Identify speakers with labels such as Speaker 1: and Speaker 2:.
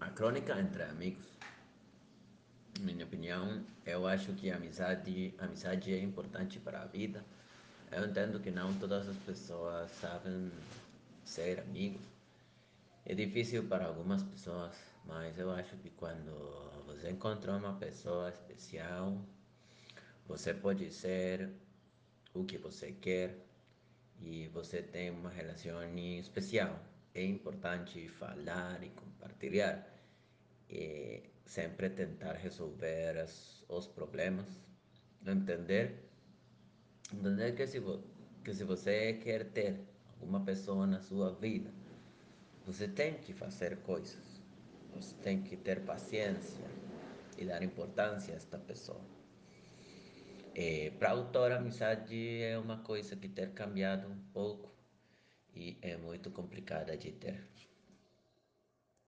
Speaker 1: A crônica entre amigos. Minha opinião, eu acho que a amizade, a amizade é importante para a vida. Eu entendo que não todas as pessoas sabem ser amigos. É difícil para algumas pessoas, mas eu acho que quando você encontra uma pessoa especial, você pode ser o que você quer e você tem uma relação especial é importante falar e compartilhar. E sempre tentar resolver as, os problemas. Entender, entender que se, que se você quer ter alguma pessoa na sua vida, você tem que fazer coisas. Você tem que ter paciência e dar importância a esta pessoa. Para a autora, amizade é uma coisa que ter cambiado um pouco é muito complicada de ter.